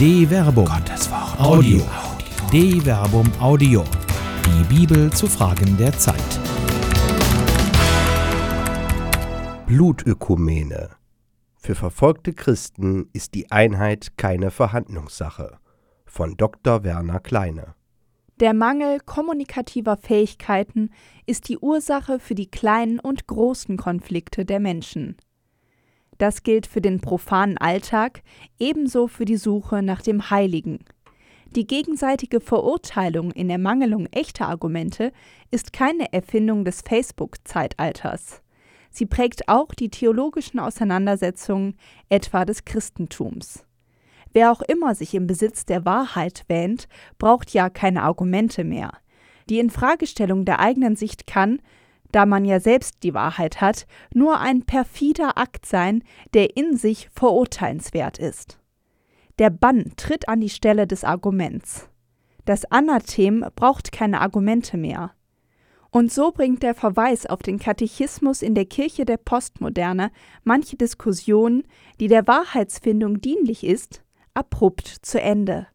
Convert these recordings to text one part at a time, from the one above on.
De Verbum. Gottes Wort. Audio. De Verbum Audio. Die Bibel zu Fragen der Zeit. Blutökumene. Für verfolgte Christen ist die Einheit keine Verhandlungssache. Von Dr. Werner Kleine. Der Mangel kommunikativer Fähigkeiten ist die Ursache für die kleinen und großen Konflikte der Menschen. Das gilt für den profanen Alltag, ebenso für die Suche nach dem Heiligen. Die gegenseitige Verurteilung in Ermangelung echter Argumente ist keine Erfindung des Facebook-Zeitalters. Sie prägt auch die theologischen Auseinandersetzungen etwa des Christentums. Wer auch immer sich im Besitz der Wahrheit wähnt, braucht ja keine Argumente mehr. Die Infragestellung der eigenen Sicht kann, da man ja selbst die Wahrheit hat, nur ein perfider Akt sein, der in sich verurteilenswert ist. Der Bann tritt an die Stelle des Arguments. Das Anathem braucht keine Argumente mehr. Und so bringt der Verweis auf den Katechismus in der Kirche der Postmoderne manche Diskussion, die der Wahrheitsfindung dienlich ist, abrupt zu Ende.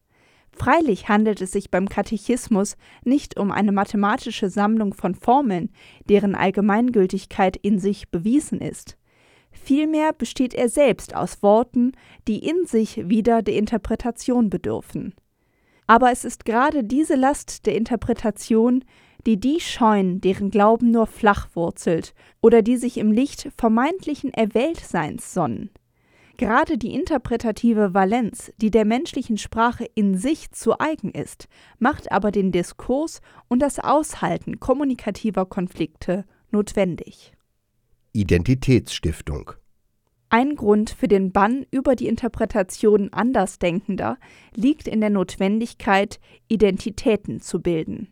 Freilich handelt es sich beim Katechismus nicht um eine mathematische Sammlung von Formeln, deren Allgemeingültigkeit in sich bewiesen ist. Vielmehr besteht er selbst aus Worten, die in sich wieder der Interpretation bedürfen. Aber es ist gerade diese Last der Interpretation, die die scheuen, deren Glauben nur flach wurzelt oder die sich im Licht vermeintlichen Erwähltseins sonnen. Gerade die interpretative Valenz, die der menschlichen Sprache in sich zu eigen ist, macht aber den Diskurs und das Aushalten kommunikativer Konflikte notwendig. Identitätsstiftung ein Grund für den Bann über die Interpretation Andersdenkender liegt in der Notwendigkeit, Identitäten zu bilden.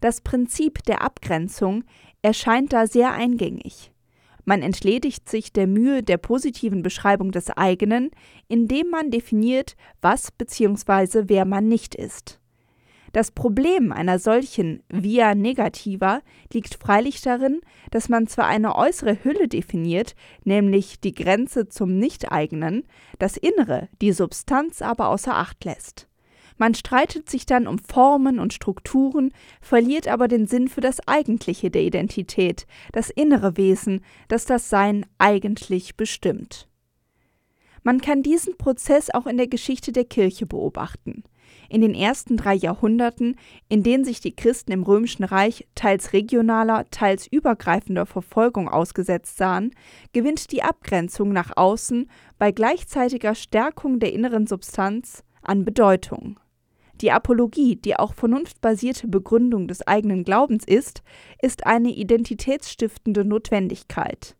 Das Prinzip der Abgrenzung erscheint da sehr eingängig. Man entledigt sich der Mühe der positiven Beschreibung des eigenen, indem man definiert, was bzw. wer man nicht ist. Das Problem einer solchen Via Negativa liegt freilich darin, dass man zwar eine äußere Hülle definiert, nämlich die Grenze zum Nicht-Eigenen, das Innere, die Substanz aber außer Acht lässt. Man streitet sich dann um Formen und Strukturen, verliert aber den Sinn für das Eigentliche der Identität, das innere Wesen, das das Sein eigentlich bestimmt. Man kann diesen Prozess auch in der Geschichte der Kirche beobachten. In den ersten drei Jahrhunderten, in denen sich die Christen im Römischen Reich teils regionaler, teils übergreifender Verfolgung ausgesetzt sahen, gewinnt die Abgrenzung nach außen bei gleichzeitiger Stärkung der inneren Substanz an Bedeutung. Die Apologie, die auch vernunftbasierte Begründung des eigenen Glaubens ist, ist eine identitätsstiftende Notwendigkeit.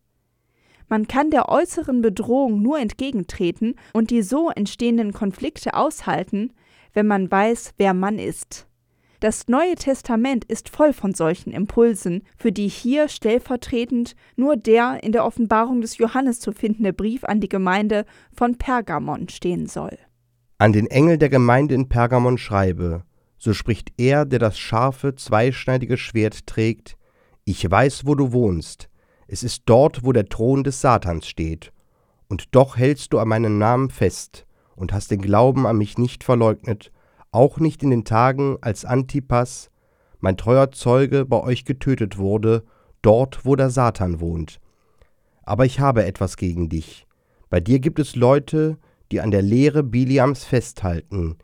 Man kann der äußeren Bedrohung nur entgegentreten und die so entstehenden Konflikte aushalten, wenn man weiß, wer man ist. Das Neue Testament ist voll von solchen Impulsen, für die hier stellvertretend nur der in der Offenbarung des Johannes zu findende Brief an die Gemeinde von Pergamon stehen soll. An den Engel der Gemeinde in Pergamon schreibe, so spricht er, der das scharfe, zweischneidige Schwert trägt, ich weiß, wo du wohnst, es ist dort, wo der Thron des Satans steht, und doch hältst du an meinem Namen fest und hast den Glauben an mich nicht verleugnet, auch nicht in den Tagen, als Antipas, mein treuer Zeuge, bei euch getötet wurde, dort, wo der Satan wohnt. Aber ich habe etwas gegen dich. Bei dir gibt es Leute, die an der Lehre Biliams festhalten.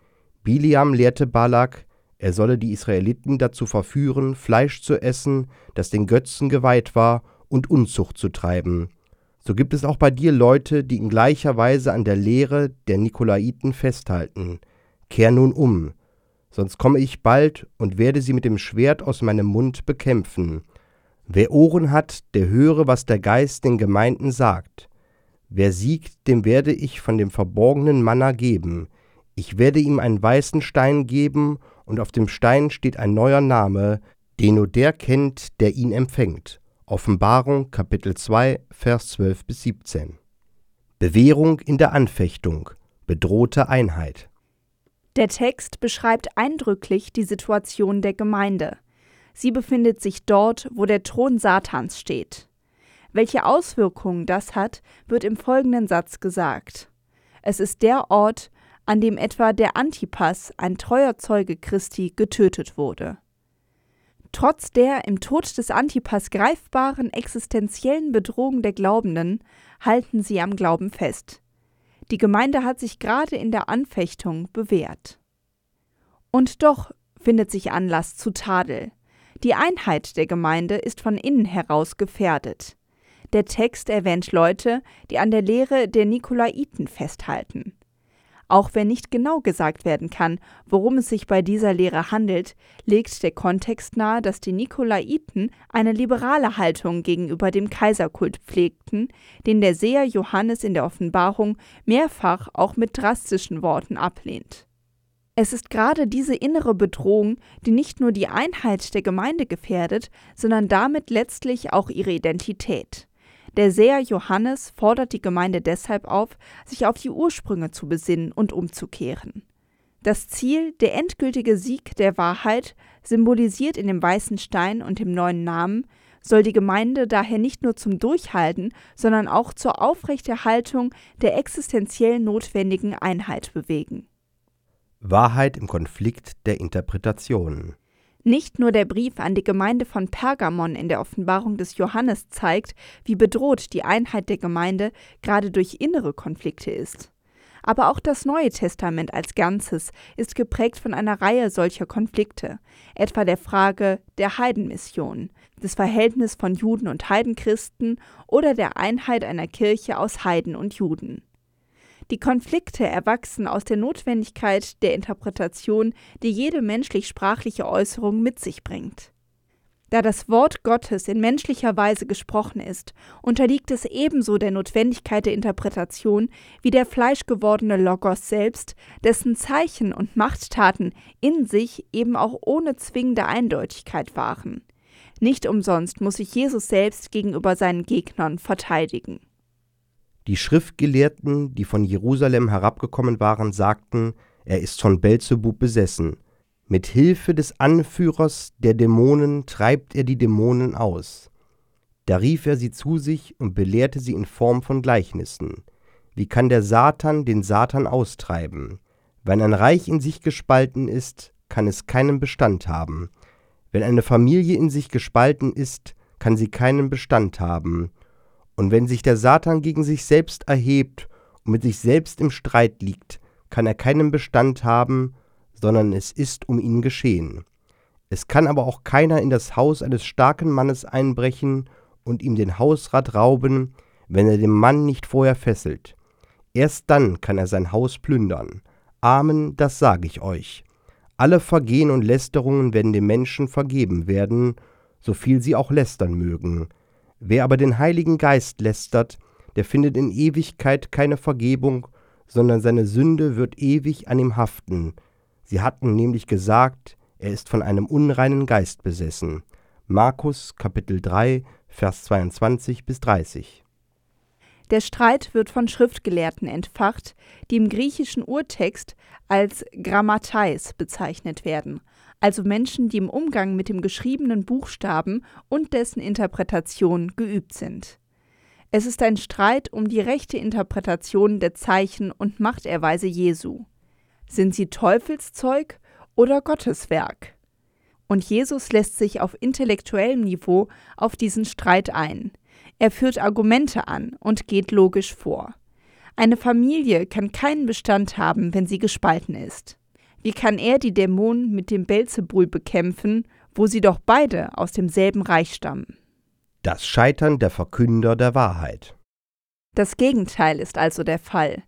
Biliam lehrte Balak, er solle die Israeliten dazu verführen, Fleisch zu essen, das den Götzen geweiht war, und Unzucht zu treiben. So gibt es auch bei dir Leute, die in gleicher Weise an der Lehre der Nikolaiten festhalten. Kehr nun um, sonst komme ich bald und werde sie mit dem Schwert aus meinem Mund bekämpfen. Wer Ohren hat, der höre, was der Geist den Gemeinden sagt. Wer siegt, dem werde ich von dem verborgenen Manna geben. Ich werde ihm einen weißen Stein geben, und auf dem Stein steht ein neuer Name, den nur der kennt, der ihn empfängt. Offenbarung Kapitel 2, Vers 12 bis 17. Bewährung in der Anfechtung. Bedrohte Einheit. Der Text beschreibt eindrücklich die Situation der Gemeinde. Sie befindet sich dort, wo der Thron Satans steht. Welche Auswirkungen das hat, wird im folgenden Satz gesagt. Es ist der Ort, an dem etwa der Antipas, ein treuer Zeuge Christi, getötet wurde. Trotz der im Tod des Antipas greifbaren existenziellen Bedrohung der Glaubenden halten sie am Glauben fest. Die Gemeinde hat sich gerade in der Anfechtung bewährt. Und doch findet sich Anlass zu Tadel. Die Einheit der Gemeinde ist von innen heraus gefährdet. Der Text erwähnt Leute, die an der Lehre der Nikolaiten festhalten. Auch wenn nicht genau gesagt werden kann, worum es sich bei dieser Lehre handelt, legt der Kontext nahe, dass die Nikolaiten eine liberale Haltung gegenüber dem Kaiserkult pflegten, den der Seher Johannes in der Offenbarung mehrfach auch mit drastischen Worten ablehnt. Es ist gerade diese innere Bedrohung, die nicht nur die Einheit der Gemeinde gefährdet, sondern damit letztlich auch ihre Identität. Der Seher Johannes fordert die Gemeinde deshalb auf, sich auf die Ursprünge zu besinnen und umzukehren. Das Ziel, der endgültige Sieg der Wahrheit, symbolisiert in dem weißen Stein und dem neuen Namen, soll die Gemeinde daher nicht nur zum Durchhalten, sondern auch zur Aufrechterhaltung der existenziell notwendigen Einheit bewegen. Wahrheit im Konflikt der Interpretationen. Nicht nur der Brief an die Gemeinde von Pergamon in der Offenbarung des Johannes zeigt, wie bedroht die Einheit der Gemeinde gerade durch innere Konflikte ist. Aber auch das Neue Testament als Ganzes ist geprägt von einer Reihe solcher Konflikte, etwa der Frage der Heidenmission, des Verhältnisses von Juden und Heidenchristen oder der Einheit einer Kirche aus Heiden und Juden. Die Konflikte erwachsen aus der Notwendigkeit der Interpretation, die jede menschlich-sprachliche Äußerung mit sich bringt. Da das Wort Gottes in menschlicher Weise gesprochen ist, unterliegt es ebenso der Notwendigkeit der Interpretation wie der fleischgewordene Logos selbst, dessen Zeichen und Machttaten in sich eben auch ohne zwingende Eindeutigkeit waren. Nicht umsonst muss sich Jesus selbst gegenüber seinen Gegnern verteidigen. Die Schriftgelehrten, die von Jerusalem herabgekommen waren, sagten, er ist von Belzebub besessen. Mit Hilfe des Anführers der Dämonen treibt er die Dämonen aus. Da rief er sie zu sich und belehrte sie in Form von Gleichnissen. Wie kann der Satan den Satan austreiben? Wenn ein Reich in sich gespalten ist, kann es keinen Bestand haben. Wenn eine Familie in sich gespalten ist, kann sie keinen Bestand haben. Und wenn sich der Satan gegen sich selbst erhebt und mit sich selbst im Streit liegt, kann er keinen Bestand haben, sondern es ist um ihn geschehen. Es kann aber auch keiner in das Haus eines starken Mannes einbrechen und ihm den Hausrat rauben, wenn er den Mann nicht vorher fesselt. Erst dann kann er sein Haus plündern. Amen, das sage ich euch. Alle Vergehen und Lästerungen werden dem Menschen vergeben werden, so viel sie auch lästern mögen. Wer aber den Heiligen Geist lästert, der findet in Ewigkeit keine Vergebung, sondern seine Sünde wird ewig an ihm haften. Sie hatten nämlich gesagt, er ist von einem unreinen Geist besessen. Markus Kapitel 3, Vers 22 bis 30. Der Streit wird von Schriftgelehrten entfacht, die im griechischen Urtext als Grammateis bezeichnet werden, also Menschen, die im Umgang mit dem geschriebenen Buchstaben und dessen Interpretation geübt sind. Es ist ein Streit um die rechte Interpretation der Zeichen und Machterweise Jesu. Sind sie Teufelszeug oder Gotteswerk? Und Jesus lässt sich auf intellektuellem Niveau auf diesen Streit ein. Er führt Argumente an und geht logisch vor. Eine Familie kann keinen Bestand haben, wenn sie gespalten ist. Wie kann er die Dämonen mit dem Belzebul bekämpfen, wo sie doch beide aus demselben Reich stammen? Das Scheitern der Verkünder der Wahrheit. Das Gegenteil ist also der Fall.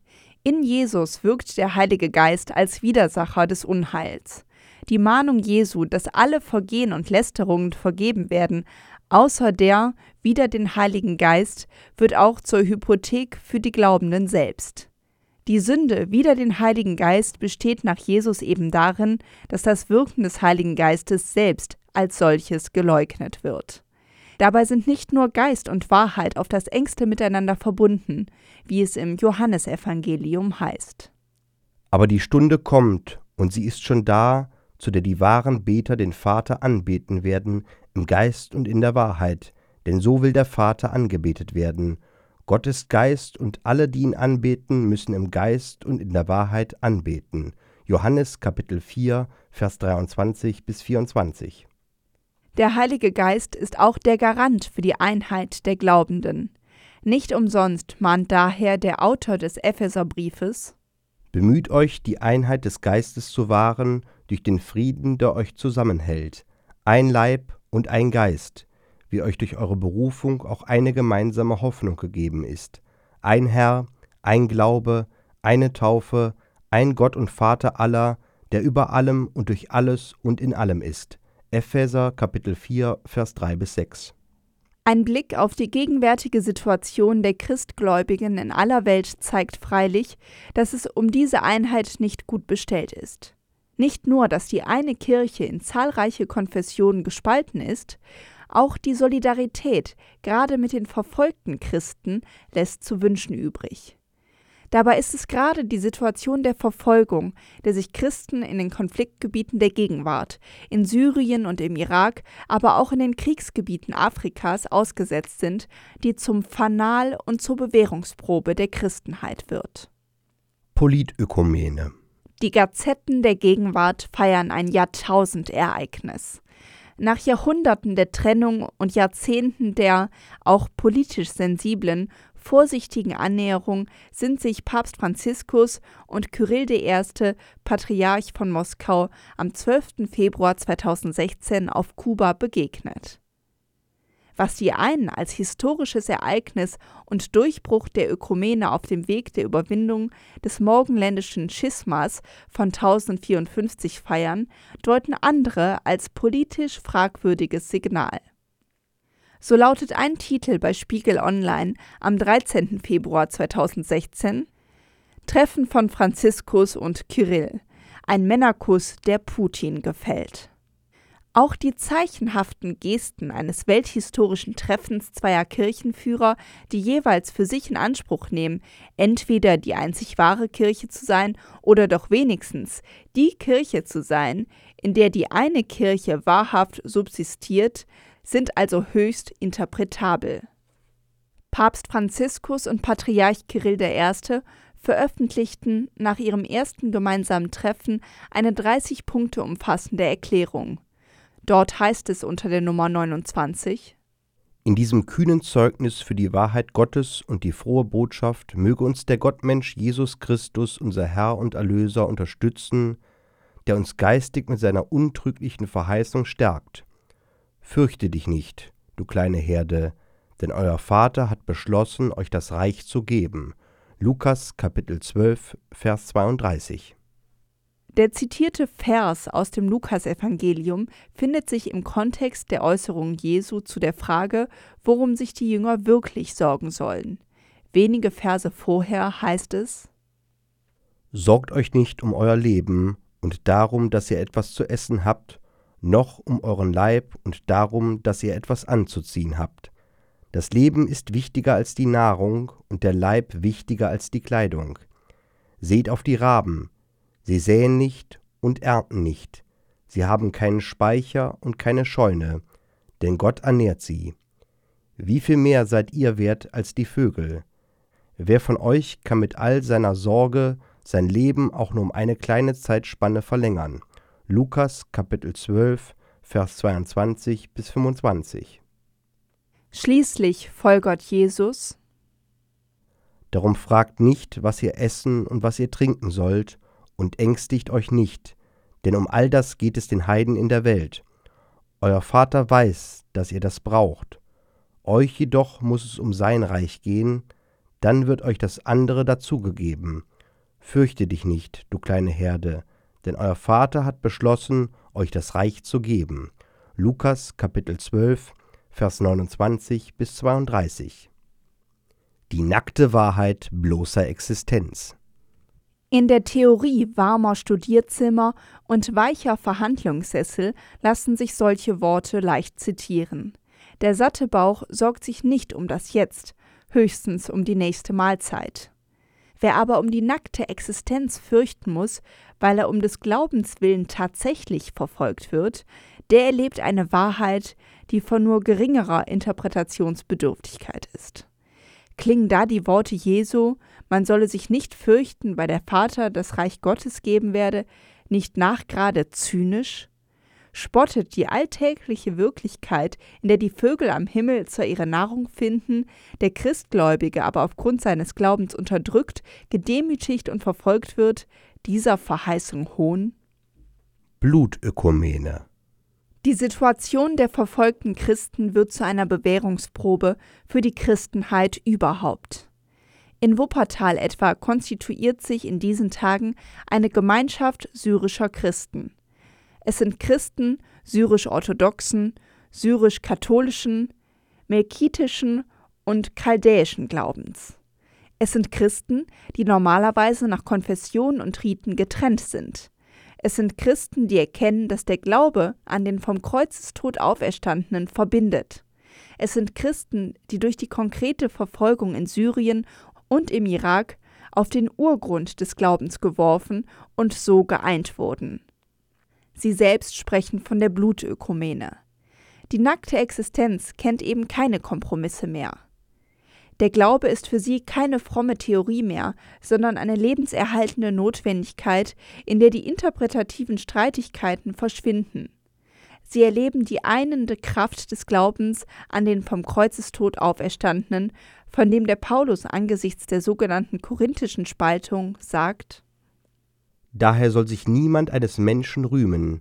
In Jesus wirkt der Heilige Geist als Widersacher des Unheils. Die Mahnung Jesu, dass alle Vergehen und Lästerungen vergeben werden, außer der wider den Heiligen Geist, wird auch zur Hypothek für die Glaubenden selbst. Die Sünde wider den Heiligen Geist besteht nach Jesus eben darin, dass das Wirken des Heiligen Geistes selbst als solches geleugnet wird. Dabei sind nicht nur Geist und Wahrheit auf das engste miteinander verbunden, wie es im Johannesevangelium heißt. Aber die Stunde kommt, und sie ist schon da, zu der die wahren Beter den Vater anbeten werden, im Geist und in der Wahrheit, denn so will der Vater angebetet werden. Gott ist Geist und alle, die ihn anbeten, müssen im Geist und in der Wahrheit anbeten. Johannes Kapitel 4, Vers 23 bis 24. Der Heilige Geist ist auch der Garant für die Einheit der Glaubenden. Nicht umsonst mahnt daher der Autor des Epheserbriefes Bemüht euch, die Einheit des Geistes zu wahren durch den Frieden, der euch zusammenhält. Ein Leib und ein Geist, wie euch durch eure Berufung auch eine gemeinsame Hoffnung gegeben ist. Ein Herr, ein Glaube, eine Taufe, ein Gott und Vater aller, der über allem und durch alles und in allem ist. Epheser Kapitel 4, Vers 3 bis 6. Ein Blick auf die gegenwärtige Situation der Christgläubigen in aller Welt zeigt freilich, dass es um diese Einheit nicht gut bestellt ist. Nicht nur, dass die eine Kirche in zahlreiche Konfessionen gespalten ist, auch die Solidarität, gerade mit den verfolgten Christen, lässt zu wünschen übrig. Dabei ist es gerade die Situation der Verfolgung, der sich Christen in den Konfliktgebieten der Gegenwart, in Syrien und im Irak, aber auch in den Kriegsgebieten Afrikas ausgesetzt sind, die zum Fanal und zur Bewährungsprobe der Christenheit wird. Politökumene Die Gazetten der Gegenwart feiern ein Jahrtausendereignis. Nach Jahrhunderten der Trennung und Jahrzehnten der auch politisch sensiblen vorsichtigen Annäherung sind sich Papst Franziskus und Kyrill I., Patriarch von Moskau, am 12. Februar 2016 auf Kuba begegnet. Was die einen als historisches Ereignis und Durchbruch der Ökumene auf dem Weg der Überwindung des morgenländischen Schismas von 1054 feiern, deuten andere als politisch fragwürdiges Signal. So lautet ein Titel bei Spiegel Online am 13. Februar 2016 Treffen von Franziskus und Kyrill. Ein Männerkuss, der Putin gefällt. Auch die zeichenhaften Gesten eines welthistorischen Treffens zweier Kirchenführer, die jeweils für sich in Anspruch nehmen, entweder die einzig wahre Kirche zu sein oder doch wenigstens die Kirche zu sein, in der die eine Kirche wahrhaft subsistiert, sind also höchst interpretabel. Papst Franziskus und Patriarch Kirill I. veröffentlichten nach ihrem ersten gemeinsamen Treffen eine 30 Punkte umfassende Erklärung. Dort heißt es unter der Nummer 29 In diesem kühnen Zeugnis für die Wahrheit Gottes und die frohe Botschaft möge uns der Gottmensch Jesus Christus, unser Herr und Erlöser, unterstützen, der uns geistig mit seiner untrüglichen Verheißung stärkt Fürchte dich nicht, du kleine Herde, denn euer Vater hat beschlossen, euch das Reich zu geben. Lukas Kapitel 12, Vers 32. Der zitierte Vers aus dem Lukasevangelium findet sich im Kontext der Äußerung Jesu zu der Frage, worum sich die Jünger wirklich sorgen sollen. Wenige Verse vorher heißt es Sorgt euch nicht um euer Leben und darum, dass ihr etwas zu essen habt noch um euren Leib und darum, dass ihr etwas anzuziehen habt. Das Leben ist wichtiger als die Nahrung und der Leib wichtiger als die Kleidung. Seht auf die Raben, sie säen nicht und ernten nicht, sie haben keinen Speicher und keine Scheune, denn Gott ernährt sie. Wie viel mehr seid ihr wert als die Vögel? Wer von euch kann mit all seiner Sorge sein Leben auch nur um eine kleine Zeitspanne verlängern? Lukas Kapitel 12, Vers 22 bis 25. Schließlich folgert Jesus Darum fragt nicht, was ihr essen und was ihr trinken sollt, und ängstigt euch nicht, denn um all das geht es den Heiden in der Welt. Euer Vater weiß, dass ihr das braucht. Euch jedoch muss es um sein Reich gehen, dann wird euch das andere dazugegeben. Fürchte dich nicht, du kleine Herde, denn euer Vater hat beschlossen, euch das Reich zu geben. Lukas Kapitel 12, Vers 29 bis 32. Die nackte Wahrheit bloßer Existenz. In der Theorie warmer Studierzimmer und weicher Verhandlungssessel lassen sich solche Worte leicht zitieren. Der satte Bauch sorgt sich nicht um das Jetzt, höchstens um die nächste Mahlzeit. Wer aber um die nackte Existenz fürchten muss, weil er um des Glaubens willen tatsächlich verfolgt wird, der erlebt eine Wahrheit, die von nur geringerer Interpretationsbedürftigkeit ist. Klingen da die Worte Jesu, man solle sich nicht fürchten, weil der Vater das Reich Gottes geben werde, nicht nachgerade zynisch? Spottet die alltägliche Wirklichkeit, in der die Vögel am Himmel zwar ihre Nahrung finden, der Christgläubige aber aufgrund seines Glaubens unterdrückt, gedemütigt und verfolgt wird, dieser Verheißung Hohn? Blutökumene die Situation der verfolgten Christen wird zu einer Bewährungsprobe für die Christenheit überhaupt. In Wuppertal etwa konstituiert sich in diesen Tagen eine Gemeinschaft syrischer Christen. Es sind Christen syrisch-orthodoxen, syrisch-katholischen, melkitischen und chaldäischen Glaubens. Es sind Christen, die normalerweise nach Konfession und Riten getrennt sind. Es sind Christen, die erkennen, dass der Glaube an den vom Kreuzestod Auferstandenen verbindet. Es sind Christen, die durch die konkrete Verfolgung in Syrien und im Irak auf den Urgrund des Glaubens geworfen und so geeint wurden. Sie selbst sprechen von der Blutökumene. Die nackte Existenz kennt eben keine Kompromisse mehr. Der Glaube ist für sie keine fromme Theorie mehr, sondern eine lebenserhaltende Notwendigkeit, in der die interpretativen Streitigkeiten verschwinden. Sie erleben die einende Kraft des Glaubens an den vom Kreuzestod Auferstandenen, von dem der Paulus angesichts der sogenannten korinthischen Spaltung sagt Daher soll sich niemand eines Menschen rühmen,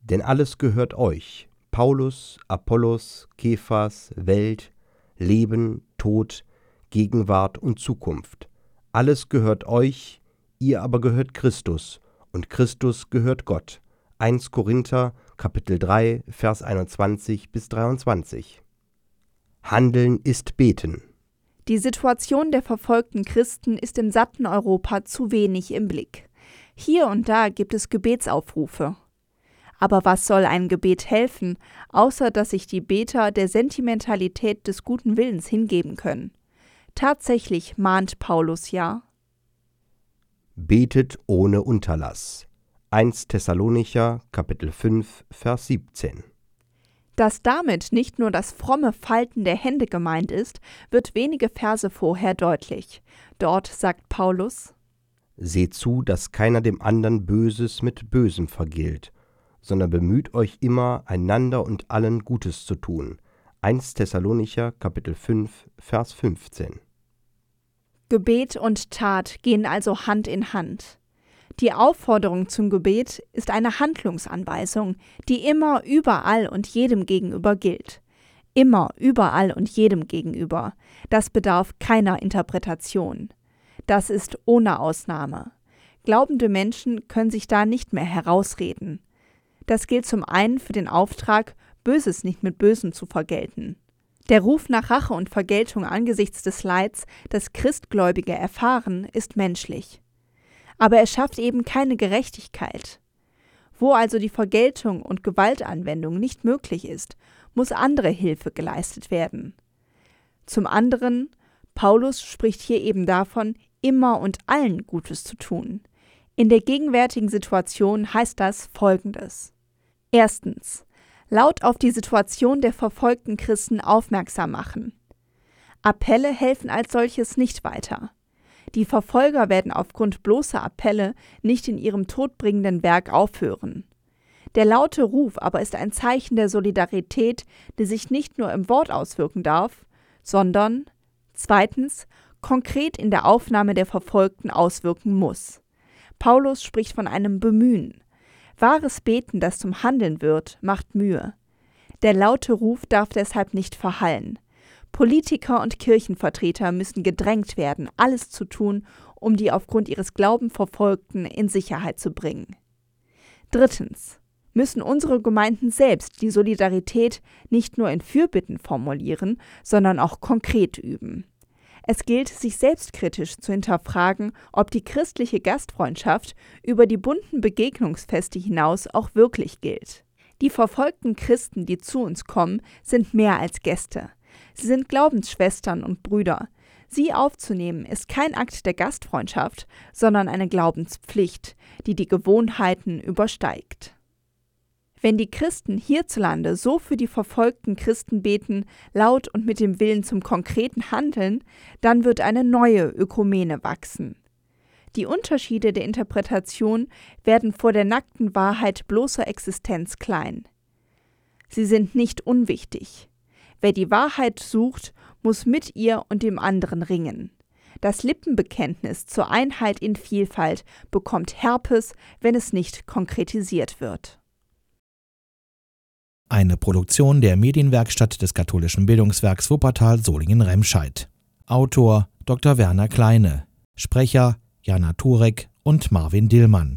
denn alles gehört euch, Paulus, Apollos, Kephas, Welt, Leben, Tod, Gegenwart und Zukunft. Alles gehört euch, ihr aber gehört Christus, und Christus gehört Gott. 1 Korinther Kapitel 3 Vers 21 bis 23. Handeln ist beten. Die Situation der verfolgten Christen ist im satten Europa zu wenig im Blick. Hier und da gibt es Gebetsaufrufe. Aber was soll ein Gebet helfen, außer dass sich die Beter der Sentimentalität des guten Willens hingeben können? Tatsächlich mahnt Paulus ja. Betet ohne Unterlass. 1 Thessalonicher Kapitel 5 Vers 17. Dass damit nicht nur das fromme Falten der Hände gemeint ist, wird wenige Verse vorher deutlich. Dort sagt Paulus: Seht zu, dass keiner dem anderen Böses mit Bösem vergilt, sondern bemüht euch immer, einander und allen Gutes zu tun. 1 Thessalonicher Kapitel 5 Vers 15. Gebet und Tat gehen also Hand in Hand. Die Aufforderung zum Gebet ist eine Handlungsanweisung, die immer überall und jedem gegenüber gilt. Immer überall und jedem gegenüber. Das bedarf keiner Interpretation. Das ist ohne Ausnahme. Glaubende Menschen können sich da nicht mehr herausreden. Das gilt zum einen für den Auftrag, Böses nicht mit Bösem zu vergelten. Der Ruf nach Rache und Vergeltung angesichts des Leids, das Christgläubige erfahren, ist menschlich. Aber er schafft eben keine Gerechtigkeit. Wo also die Vergeltung und Gewaltanwendung nicht möglich ist, muss andere Hilfe geleistet werden. Zum anderen, Paulus spricht hier eben davon, immer und allen Gutes zu tun. In der gegenwärtigen Situation heißt das Folgendes. Erstens laut auf die Situation der verfolgten Christen aufmerksam machen. Appelle helfen als solches nicht weiter. Die Verfolger werden aufgrund bloßer Appelle nicht in ihrem todbringenden Werk aufhören. Der laute Ruf aber ist ein Zeichen der Solidarität, die sich nicht nur im Wort auswirken darf, sondern zweitens konkret in der Aufnahme der Verfolgten auswirken muss. Paulus spricht von einem Bemühen, Wahres Beten, das zum Handeln wird, macht Mühe. Der laute Ruf darf deshalb nicht verhallen. Politiker und Kirchenvertreter müssen gedrängt werden, alles zu tun, um die aufgrund ihres Glauben Verfolgten in Sicherheit zu bringen. Drittens müssen unsere Gemeinden selbst die Solidarität nicht nur in Fürbitten formulieren, sondern auch konkret üben. Es gilt, sich selbstkritisch zu hinterfragen, ob die christliche Gastfreundschaft über die bunten Begegnungsfeste hinaus auch wirklich gilt. Die verfolgten Christen, die zu uns kommen, sind mehr als Gäste. Sie sind Glaubensschwestern und Brüder. Sie aufzunehmen ist kein Akt der Wenn die Christen hierzulande so für die verfolgten Christen beten, laut und mit dem Willen zum konkreten Handeln, dann wird eine neue Ökumene wachsen. Die Unterschiede der Interpretation werden vor der nackten Wahrheit bloßer Existenz klein. Sie sind nicht unwichtig. Wer die Wahrheit sucht, muss mit ihr und dem anderen ringen. Das Lippenbekenntnis zur Einheit in Vielfalt bekommt Herpes, wenn es nicht konkretisiert wird. Eine Produktion der Medienwerkstatt des katholischen Bildungswerks Wuppertal Solingen-Remscheid. Autor Dr. Werner Kleine. Sprecher Jana Turek und Marvin Dillmann.